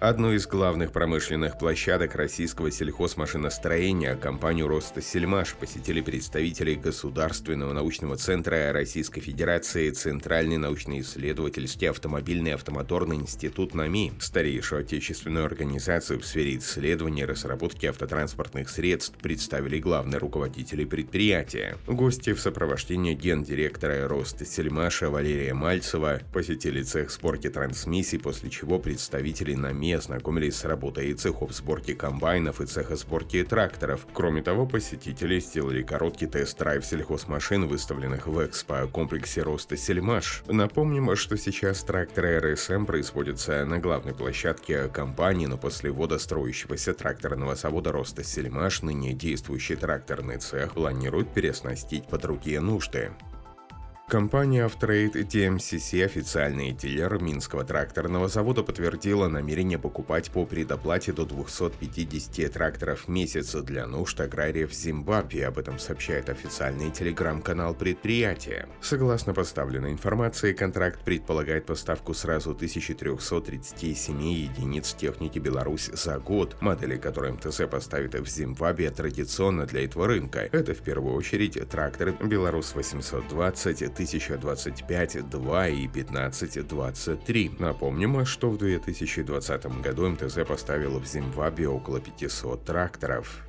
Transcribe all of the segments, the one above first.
Одну из главных промышленных площадок российского сельхозмашиностроения, компанию «Роста Сельмаш», посетили представители Государственного научного центра Российской Федерации Центральный научно-исследовательский автомобильный автомоторный институт НАМИ, старейшую отечественную организацию в сфере исследования и разработки автотранспортных средств, представили главные руководители предприятия. Гости в сопровождении гендиректора «Роста Сельмаша» Валерия Мальцева посетили цех сборки трансмиссий, после чего представители НАМИ СМИ ознакомились с работой цехов сборки комбайнов и цеха сборки тракторов. Кроме того, посетители сделали короткий тест-драйв сельхозмашин, выставленных в экспо-комплексе роста Сельмаш. Напомним, что сейчас тракторы РСМ производятся на главной площадке компании, но после ввода строящегося тракторного завода роста Сельмаш ныне действующий тракторный цех планирует переоснастить под другие нужды. Компания Автрейд TMCC, официальный дилер Минского тракторного завода, подтвердила намерение покупать по предоплате до 250 тракторов в месяц для нужд аграриев Зимбабве. Об этом сообщает официальный телеграм-канал предприятия. Согласно поставленной информации, контракт предполагает поставку сразу 1337 единиц техники Беларусь за год. Модели, которые МТЗ поставит в Зимбабве, традиционно для этого рынка. Это в первую очередь тракторы Беларусь 820, 1025, 2 и 1523. Напомним, что в 2020 году МТЗ поставил в Зимбабве около 500 тракторов.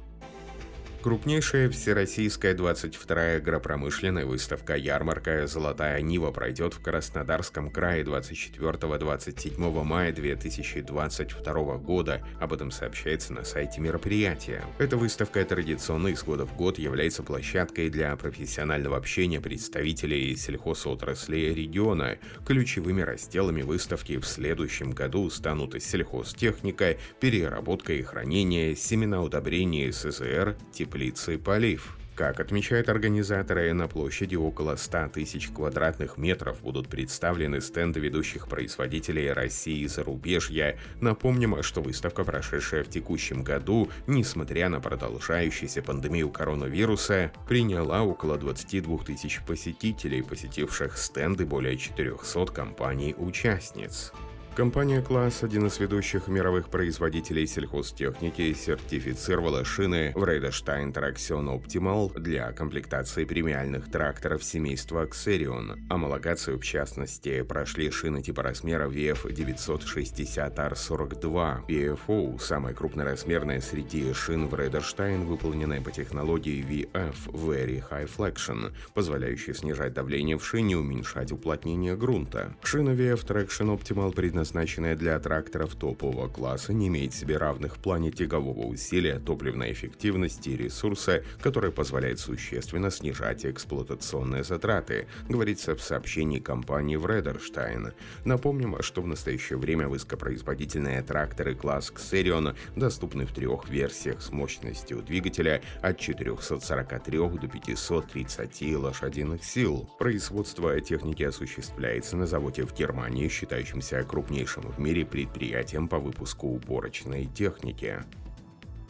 Крупнейшая всероссийская 22-я агропромышленная выставка «Ярмарка. Золотая Нива» пройдет в Краснодарском крае 24-27 мая 2022 года. Об этом сообщается на сайте мероприятия. Эта выставка традиционно из года в год является площадкой для профессионального общения представителей сельхозотрасли региона. Ключевыми разделами выставки в следующем году станут сельхозтехника, переработка и хранение, семена удобрения СССР, тип теплицы «Полив». Как отмечают организаторы, на площади около 100 тысяч квадратных метров будут представлены стенды ведущих производителей России и зарубежья. Напомним, что выставка, прошедшая в текущем году, несмотря на продолжающуюся пандемию коронавируса, приняла около 22 тысяч посетителей, посетивших стенды более 400 компаний-участниц. Компания «Класс», один из ведущих мировых производителей сельхозтехники, сертифицировала шины Врейдерштайн Traction Optimal для комплектации премиальных тракторов семейства Xerion. Амалогацию, в частности, прошли шины типа размера VF960R42. PFO – самая крупноразмерная среди шин Врейдерштайн, выполненная по технологии VF – Very High Flexion, позволяющей снижать давление в шине и уменьшать уплотнение грунта. Шина VF Traction Optimal предназначена предназначенная для тракторов топового класса, не имеет себе равных в плане тягового усилия, топливной эффективности и ресурса, который позволяет существенно снижать эксплуатационные затраты, говорится в сообщении компании Вредерштайн. Напомним, что в настоящее время высокопроизводительные тракторы класс Xerion доступны в трех версиях с мощностью двигателя от 443 до 530 лошадиных сил. Производство техники осуществляется на заводе в Германии, считающемся крупнейшим крупнейшим в мире предприятием по выпуску уборочной техники.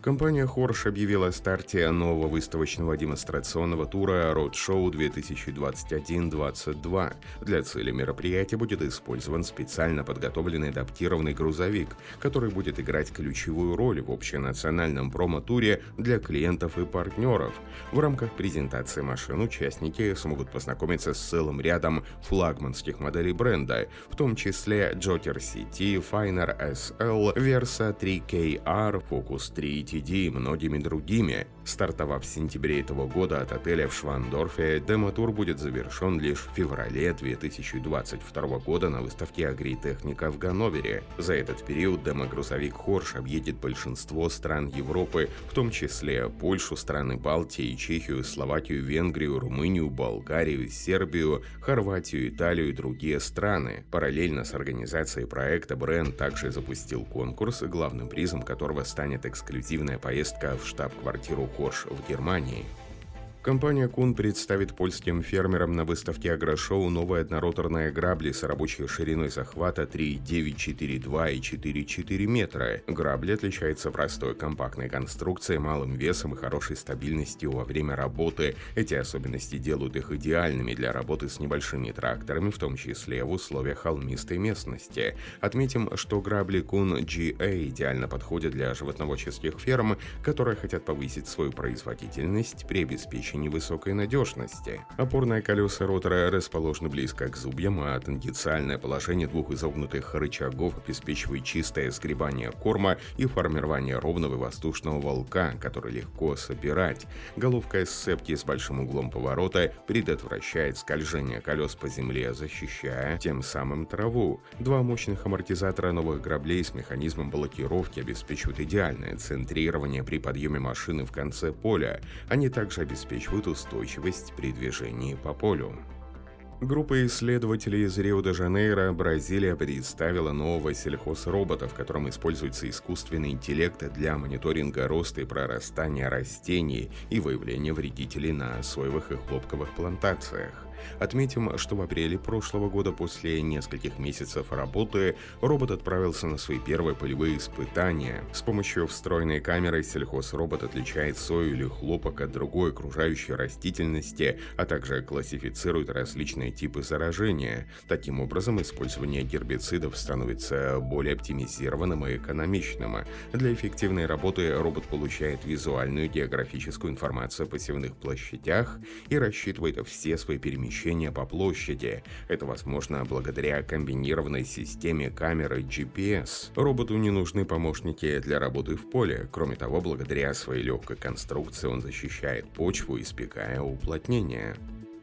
Компания Хорш объявила о старте нового выставочного демонстрационного тура Roadshow 2021-22. Для цели мероприятия будет использован специально подготовленный адаптированный грузовик, который будет играть ключевую роль в общенациональном промо-туре для клиентов и партнеров. В рамках презентации машин участники смогут познакомиться с целым рядом флагманских моделей бренда, в том числе Joker CT, Finer SL, Versa 3KR, Focus 3 TD и многими другими. Стартовав в сентябре этого года от отеля в Швандорфе, демо-тур будет завершен лишь в феврале 2022 года на выставке «Агритехника» в Ганновере. За этот период демо-грузовик «Хорш» объедет большинство стран Европы, в том числе Польшу, страны Балтии, Чехию, Словакию, Венгрию, Румынию, Болгарию, Сербию, Хорватию, Италию и другие страны. Параллельно с организацией проекта бренд также запустил конкурс, главным призом которого станет эксклюзивная поездка в штаб-квартиру Хорш в Германии. Компания Кун представит польским фермерам на выставке Агрошоу новые однороторные грабли с рабочей шириной захвата 3,9, 4,2 и 4,4 метра. Грабли отличаются простой компактной конструкцией, малым весом и хорошей стабильностью во время работы. Эти особенности делают их идеальными для работы с небольшими тракторами, в том числе в условиях холмистой местности. Отметим, что грабли Кун GA идеально подходят для животноводческих ферм, которые хотят повысить свою производительность при обеспечении обеспечении высокой надежности. Опорные колеса ротора расположены близко к зубьям, а тангенциальное положение двух изогнутых рычагов обеспечивает чистое сгребание корма и формирование ровного воздушного волка, который легко собирать. Головка сцепки с большим углом поворота предотвращает скольжение колес по земле, защищая тем самым траву. Два мощных амортизатора новых граблей с механизмом блокировки обеспечивают идеальное центрирование при подъеме машины в конце поля. Они также обеспечивают обеспечивают устойчивость при движении по полю. Группа исследователей из Рио-де-Жанейро, Бразилия, представила нового сельхозробота, в котором используется искусственный интеллект для мониторинга роста и прорастания растений и выявления вредителей на соевых и хлопковых плантациях. Отметим, что в апреле прошлого года после нескольких месяцев работы робот отправился на свои первые полевые испытания. С помощью встроенной камеры сельхозробот отличает сою или хлопок от другой окружающей растительности, а также классифицирует различные типы заражения. Таким образом, использование гербицидов становится более оптимизированным и экономичным. Для эффективной работы робот получает визуальную географическую информацию о посевных площадях и рассчитывает все свои перемещения по площади. Это возможно благодаря комбинированной системе камеры GPS. Роботу не нужны помощники для работы в поле. Кроме того, благодаря своей легкой конструкции он защищает почву, избегая уплотнения.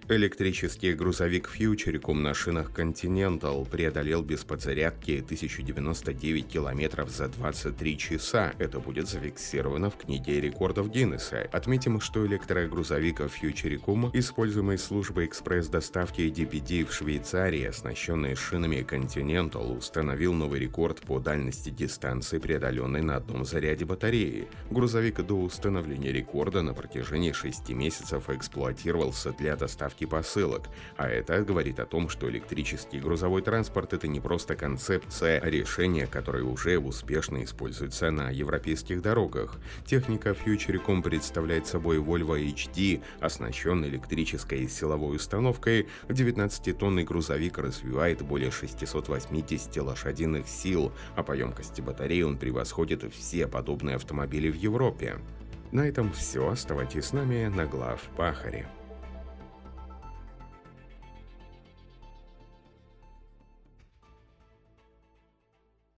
Электрический грузовик Фьючерикум на шинах Continental преодолел без подзарядки 1099 километров за 23 часа. Это будет зафиксировано в книге рекордов Гиннесса. Отметим, что электрогрузовик Фьючерикум, используемый службой экспресс-доставки DPD в Швейцарии, оснащенный шинами Continental, установил новый рекорд по дальности дистанции, преодоленной на одном заряде батареи. Грузовик до установления рекорда на протяжении 6 месяцев эксплуатировался для доставки доставки посылок. А это говорит о том, что электрический грузовой транспорт это не просто концепция, а решение, которое уже успешно используется на европейских дорогах. Техника Futurecom представляет собой Volvo HD, оснащенный электрической силовой установкой. 19-тонный грузовик развивает более 680 лошадиных сил, а по емкости батареи он превосходит все подобные автомобили в Европе. На этом все. Оставайтесь с нами на глав Пахаре.